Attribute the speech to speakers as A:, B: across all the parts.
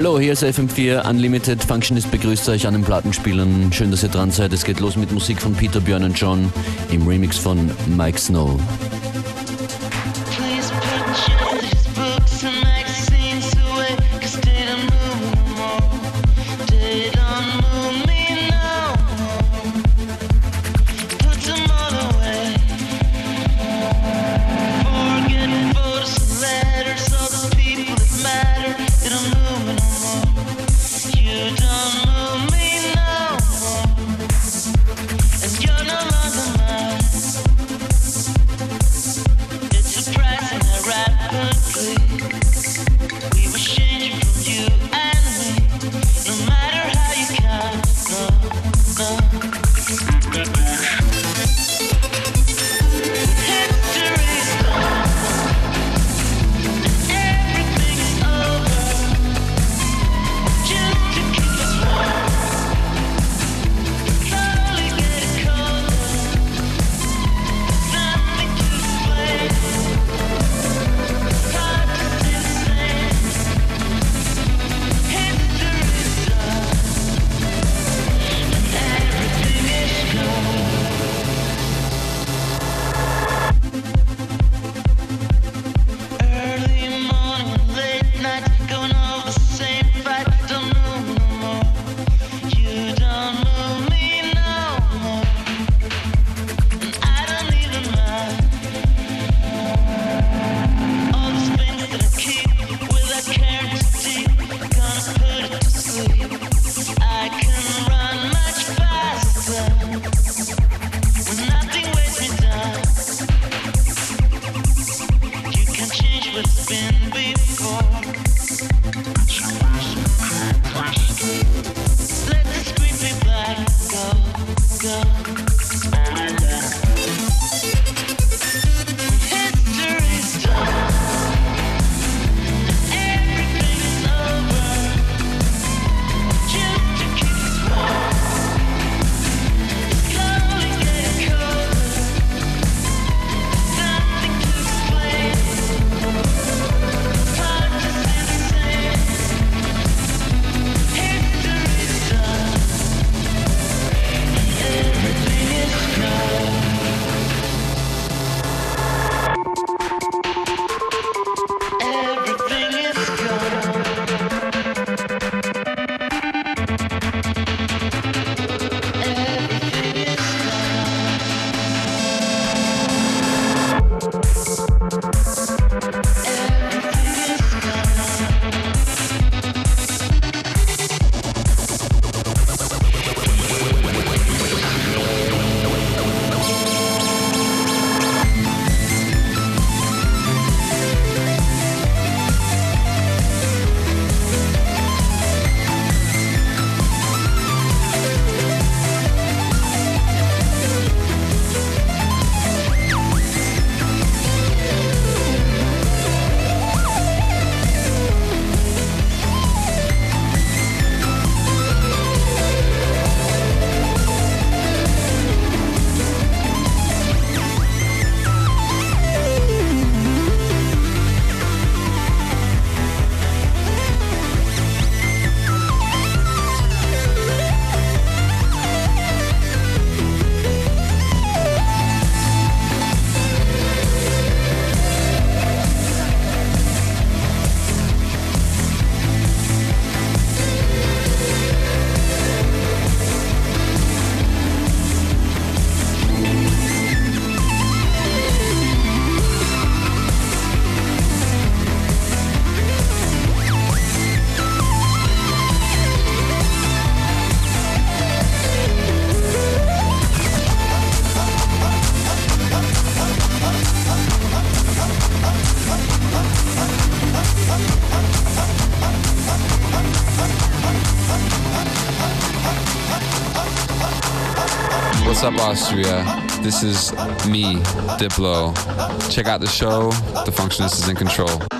A: Hallo, hier ist FM4 Unlimited. Functionist begrüßt euch an den Plattenspielern. Schön, dass ihr dran seid. Es geht los mit Musik von Peter, Björn und John im Remix von Mike Snow.
B: What's up, Austria? This is me, Diplo. Check out the show. The Functionist is in control.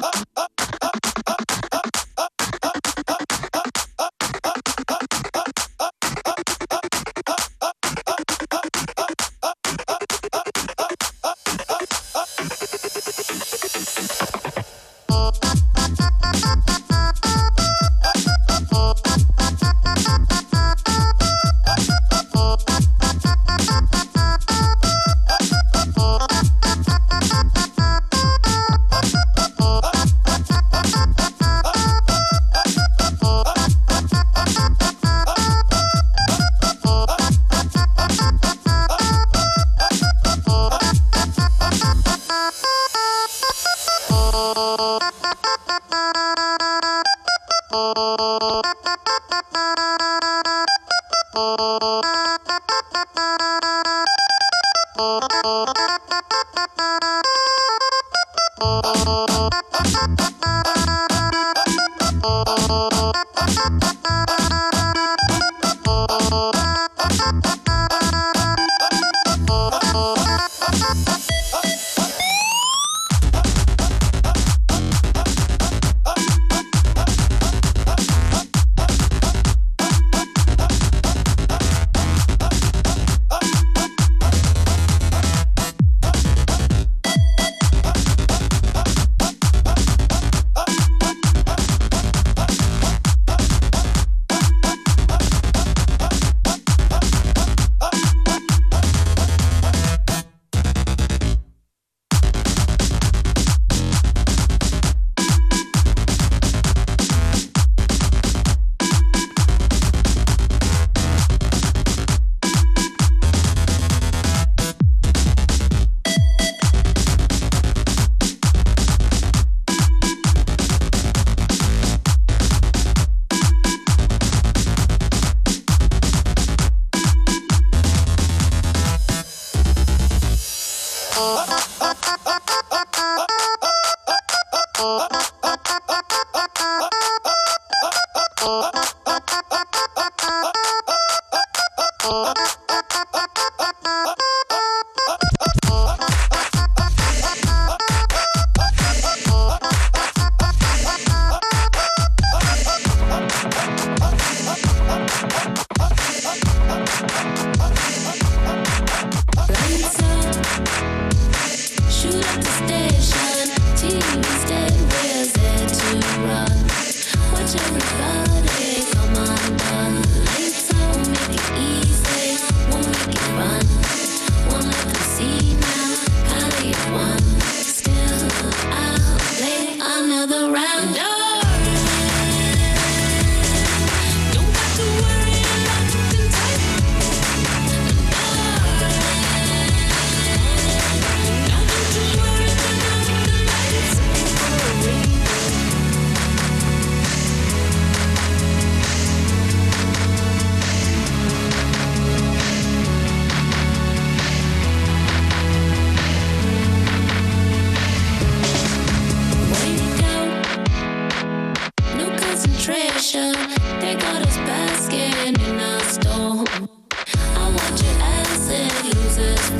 C: is.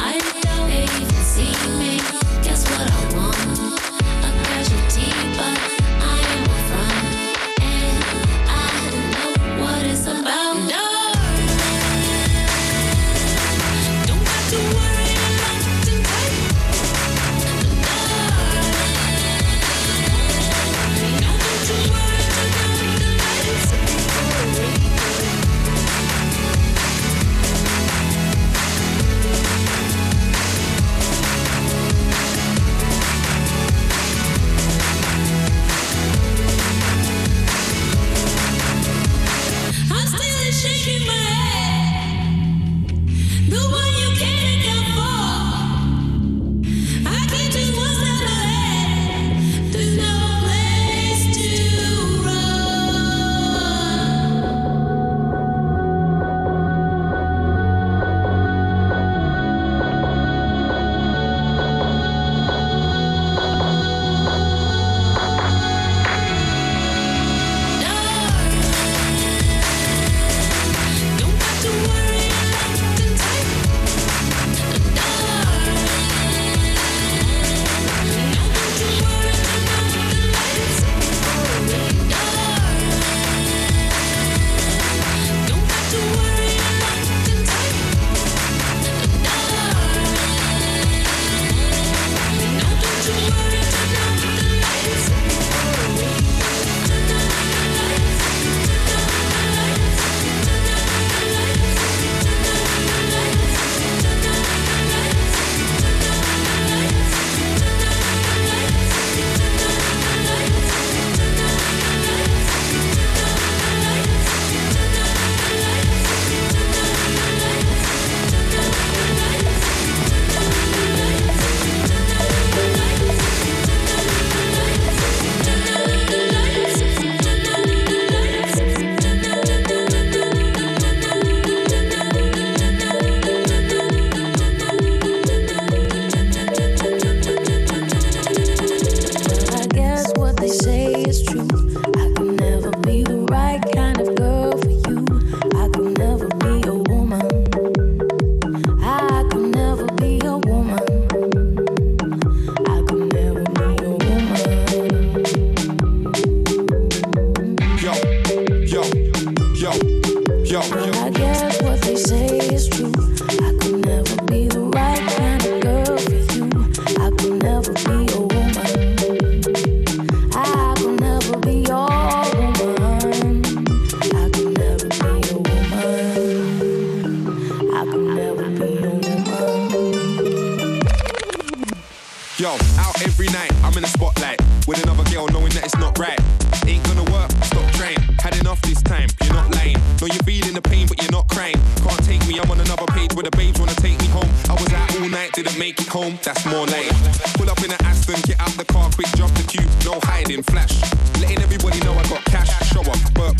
C: I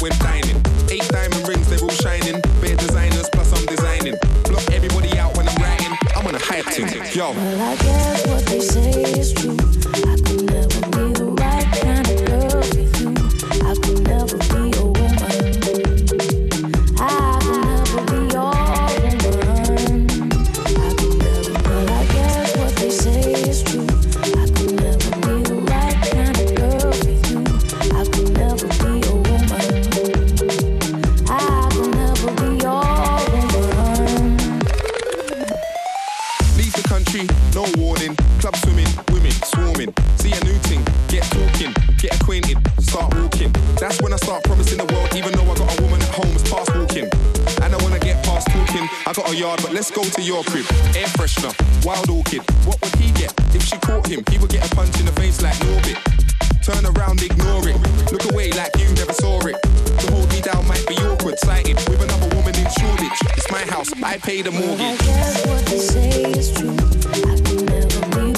D: we're dining. Eight diamond rings, they're all shining. Bare designers, plus I'm designing. Block everybody out when I'm writing. I'm on a hype. Yo.
C: Well, I guess what they say is true.
D: yard, but let's go to your crib. Air freshener, wild orchid. What would he get if she caught him? He would get a punch in the face like Norbit. Turn around, ignore it. Look away like you never saw it. To hold me down might be awkward, sighted with another woman in Shoreditch. It's my house, I pay the mortgage.
C: I guess what they say is true. I can never be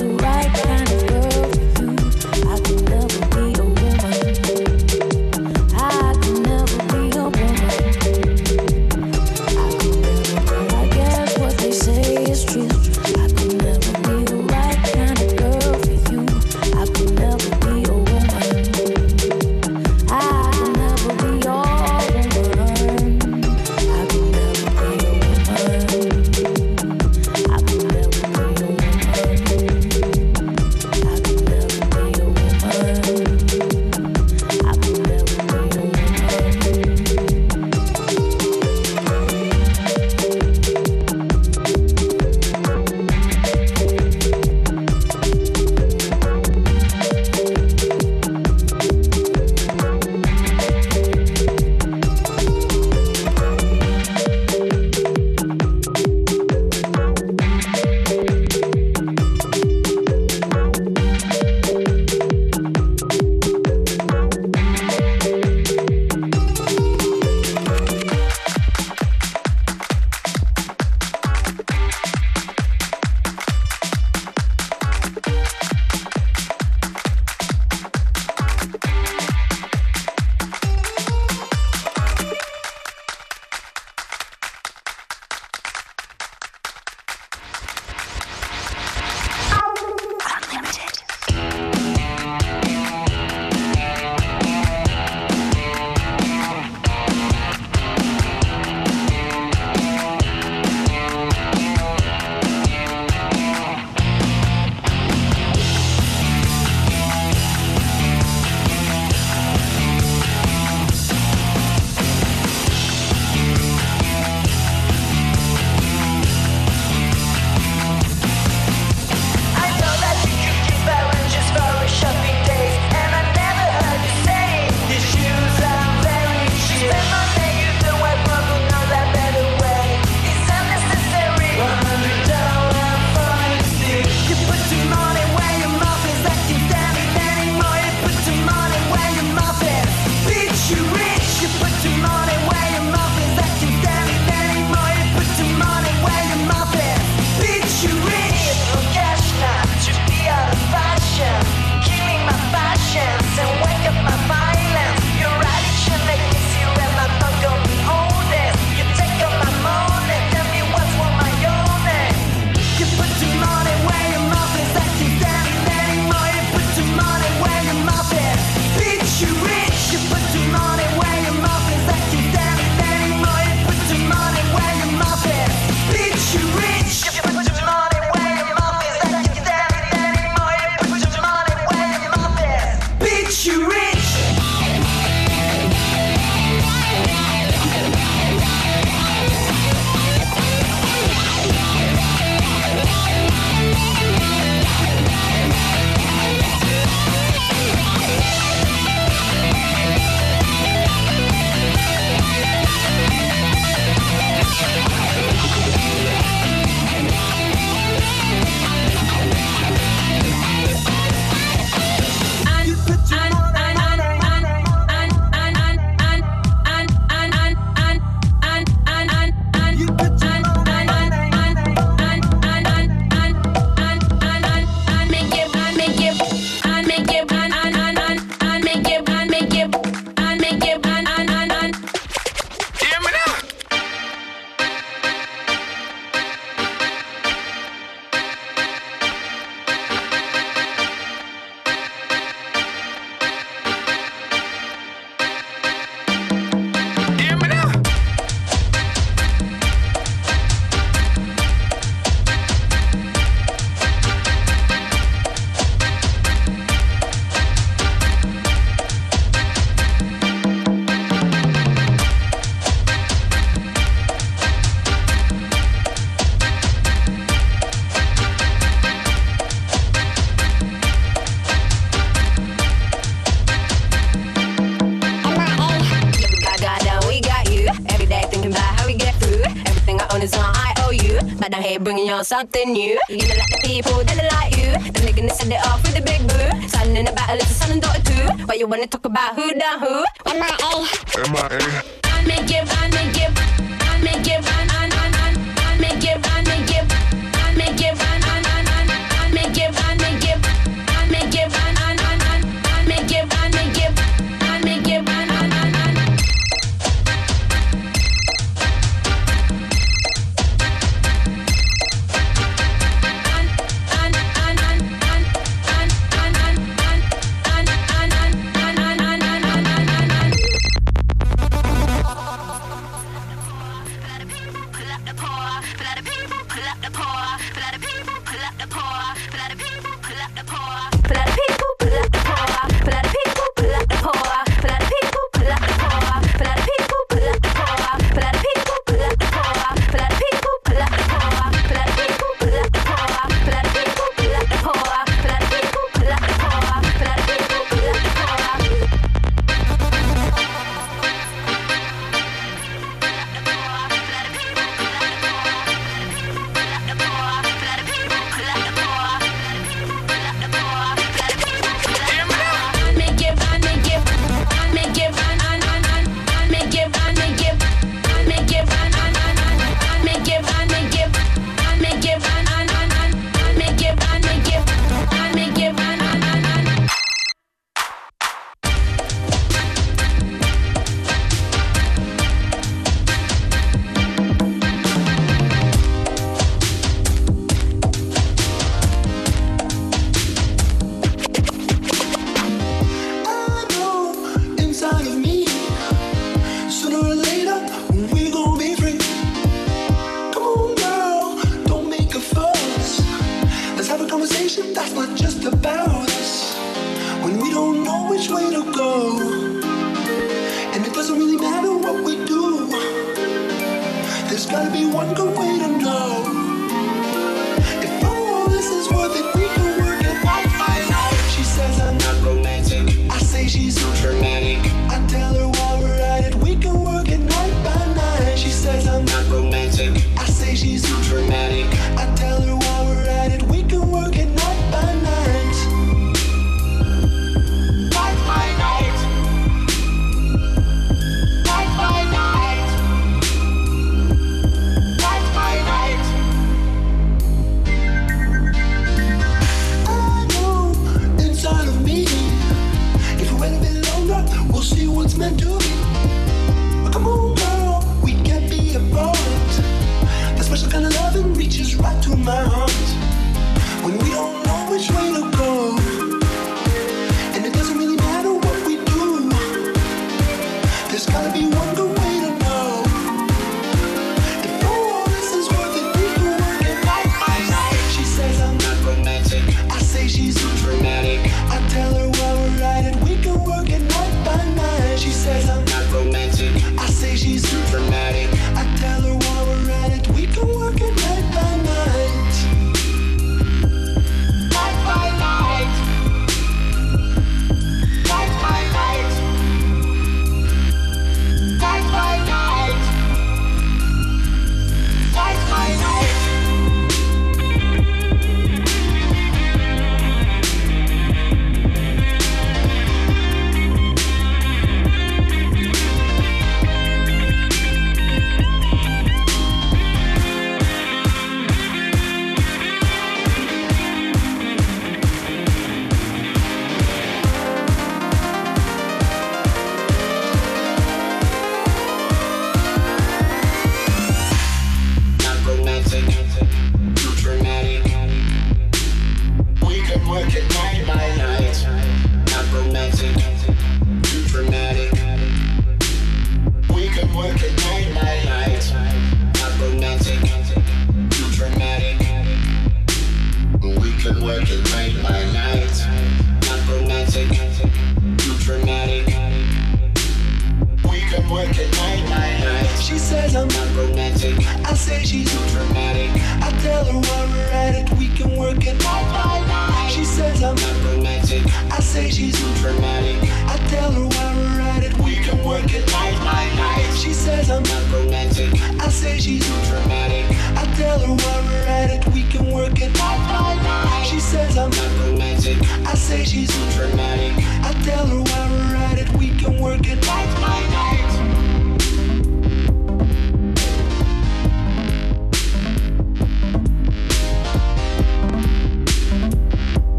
E: something new. You're gonna like the people that are like you. Then they're gonna set it off with a big boo. Son in a battle, it's a son and daughter too. But you wanna talk about who done who? M.I.A.
F: M.I.A.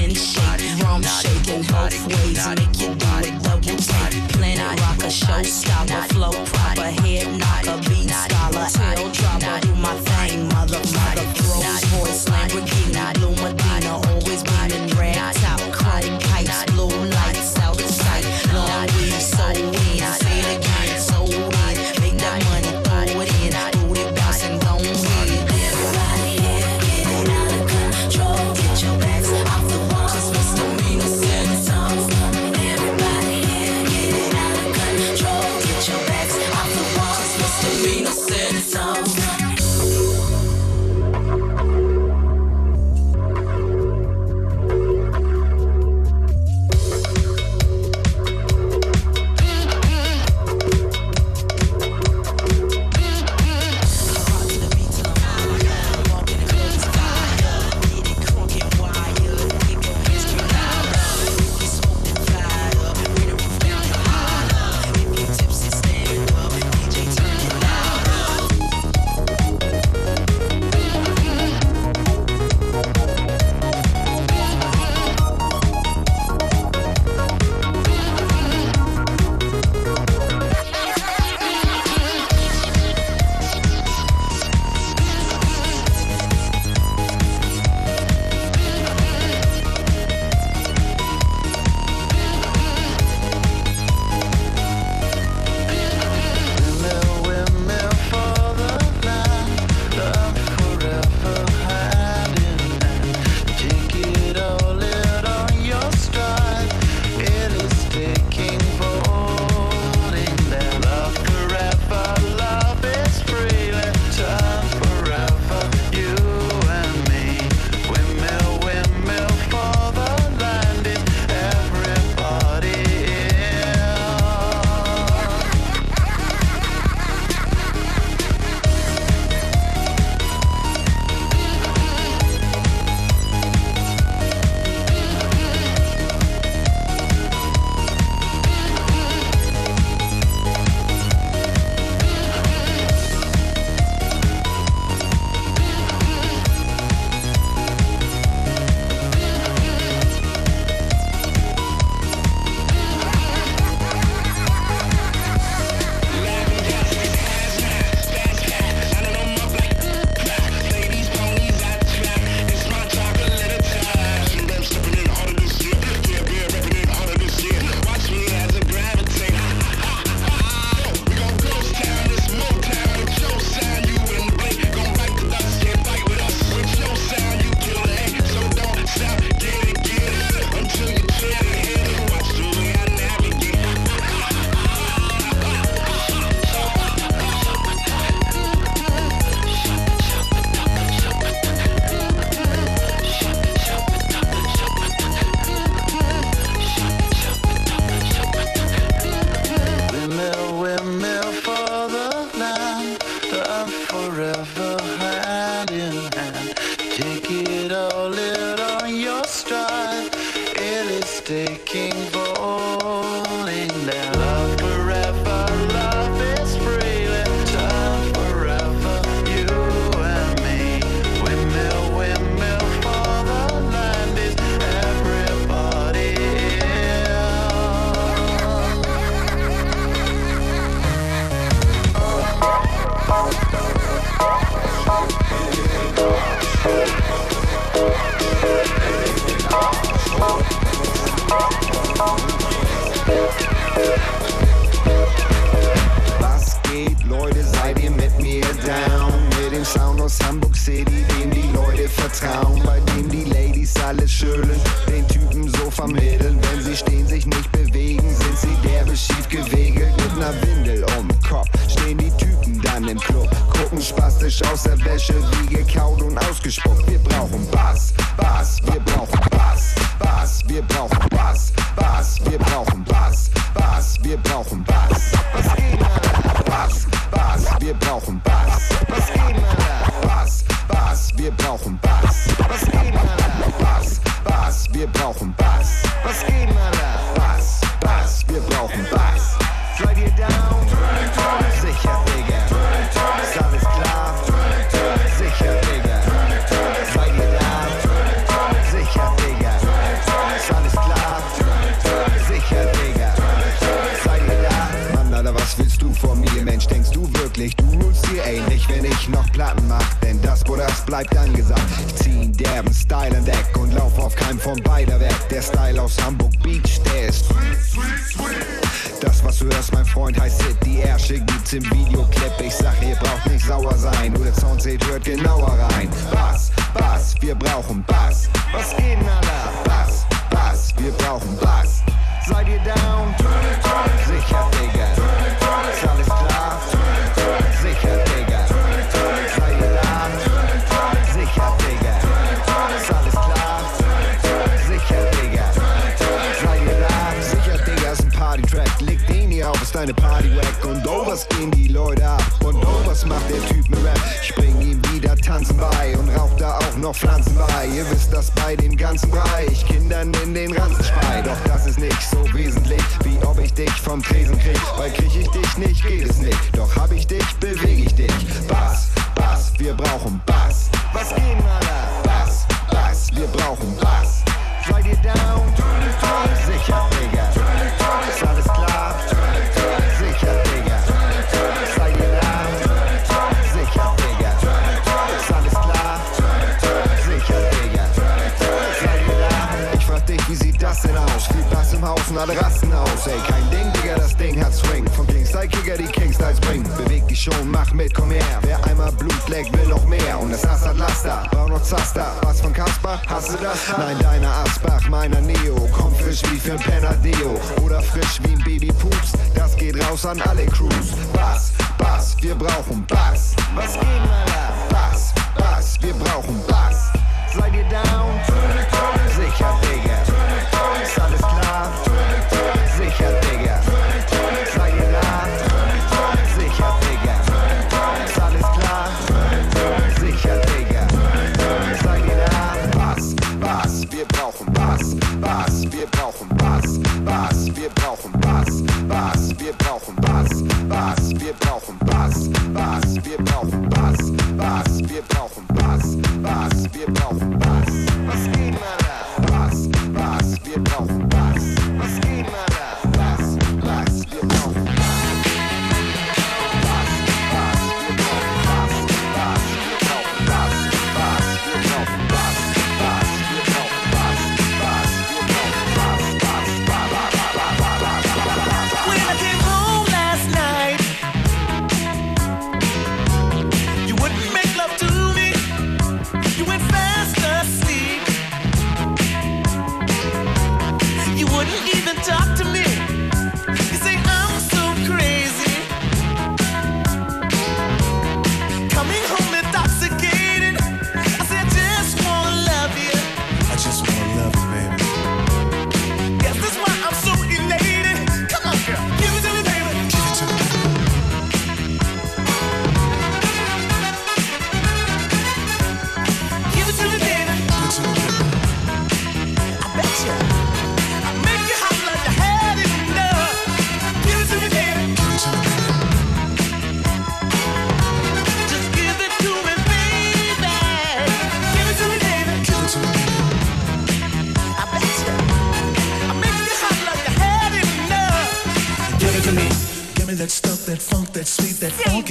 G: in shape. Rum shaking both ways, make you do it double take. Planet rocker, show stopper, flow proper, head knocker, beat scholar, tail dropper. Do my thing, mother, mother, Rolls Royce, Lamborghini, Blue Medina, always
H: been Show Sebastian Roots-Stil, ey, nicht wenn ich noch Platten mach, denn das, wo das bleibt angesagt. Ich zieh derben Style an Deck und lauf auf keinem von beider weg. Der Style aus Hamburg Beach, der ist sweet, sweet, sweet. Das, was du hörst, mein Freund, heißt Hit. Die Ärsche gibt's im Videoclip. Ich sag, ihr braucht nicht sauer sein. Nur der Sound seht, hört genauer rein. Bass, Bass, wir brauchen Bass. Was geht denn, Alter? Bass, Bass, wir brauchen Bass. Seid ihr down? Sicher, Digga. Deine Party wack. Und oh, was gehen die Leute ab? Und oh, was macht der Typ mit Rap? Ich bring ihm wieder Tanzen bei und rauch da auch noch Pflanzen bei. Ihr wisst das bei dem ganzen Bereich. Kindern in den Ranzen spei. Doch das ist nicht so wesentlich, wie ob ich dich vom Tresen krieg. Weil krieg ich dich nicht, geht es nicht. Doch hab ich dich, beweg ich dich. Bass, Bass, wir brauchen Bass. Was geht, Und alle rasten aus. Ey, kein Ding, Digga, das Ding hat Swing. Von Kingstyle-Kicker die Kingstyles bringen. Beweg dich schon, mach mit, komm her. Wer einmal Blut leckt, will noch mehr. Und das Ass hat Laster, braucht noch Zaster. Was von Kasper? Hast du das? Nein, deiner Asbach, meiner Neo. Komm frisch wie für ein Penadeo. Oder frisch wie ein Baby Pups. Das geht raus an alle Crews. Bass, Bass, wir brauchen Bass. Was geht, Alter? Bass, Bass, wir brauchen Bass. Seid ihr down? Sicher, Digga.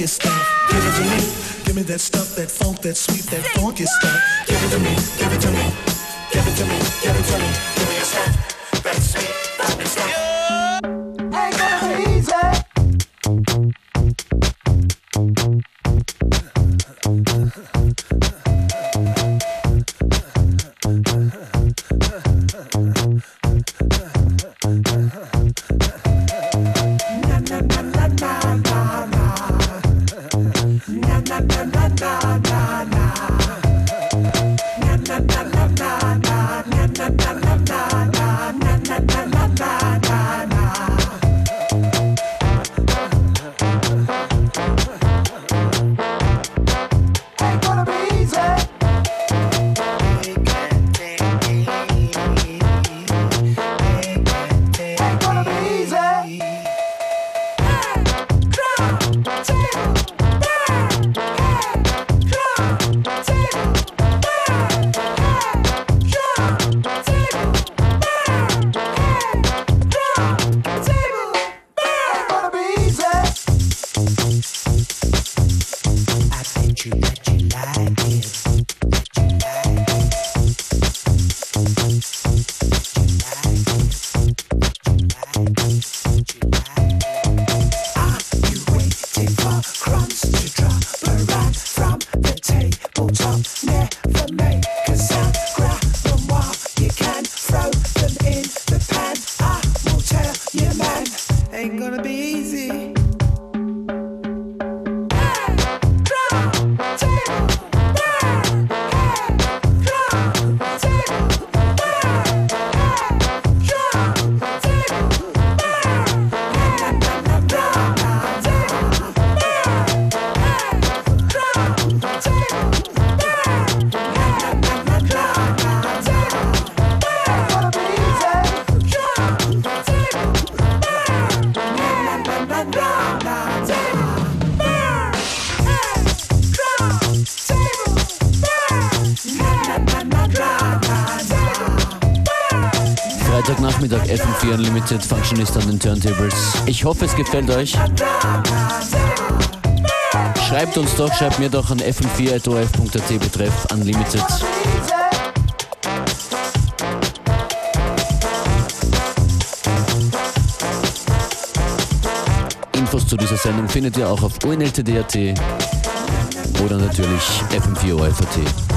I: Funky stuff. Give it to me. Give me that stuff, that funk, that sweet, that funky stuff. Give it to me. Give it to me. Give it to me. Give it to me. Give me your stuff, that sweet,
J: FM4 Unlimited Functionist an den Turntables. Ich hoffe, es gefällt euch. Schreibt uns doch, schreibt mir doch an fm4.orf.at betreff Unlimited. Infos zu dieser Sendung findet ihr auch auf unltd.at oder natürlich fm4orf.at.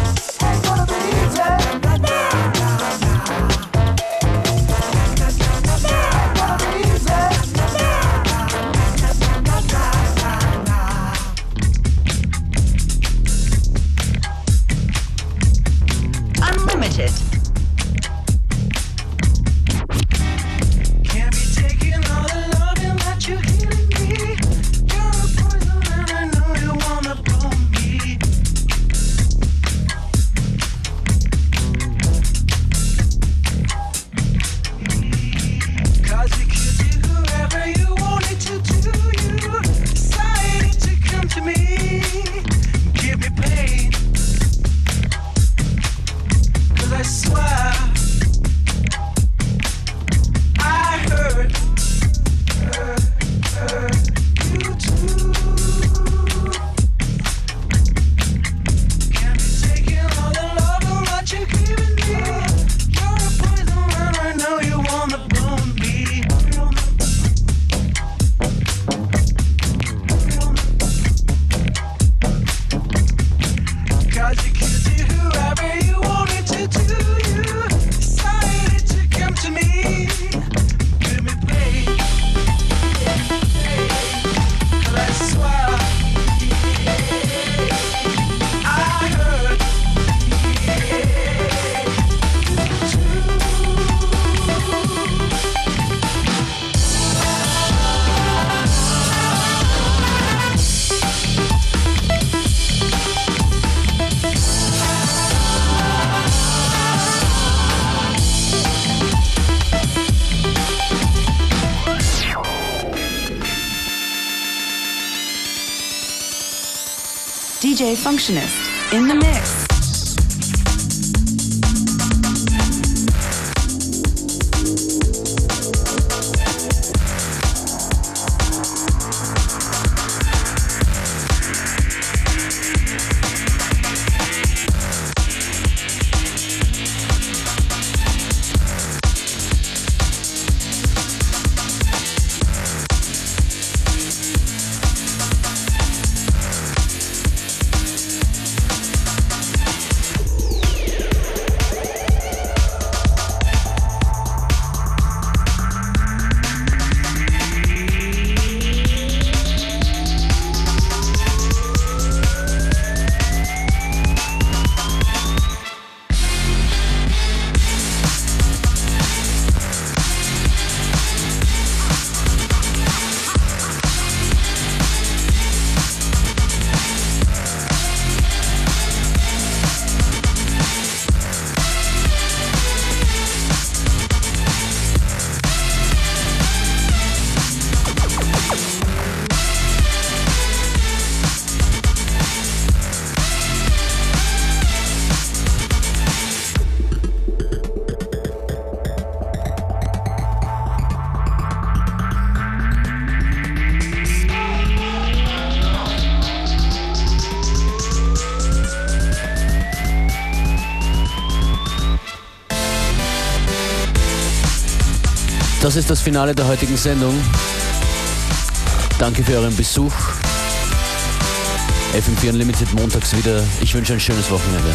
K: Functionist in the mix.
J: Das ist das Finale der heutigen Sendung. Danke für euren Besuch. FM4 Unlimited montags wieder. Ich wünsche ein schönes Wochenende.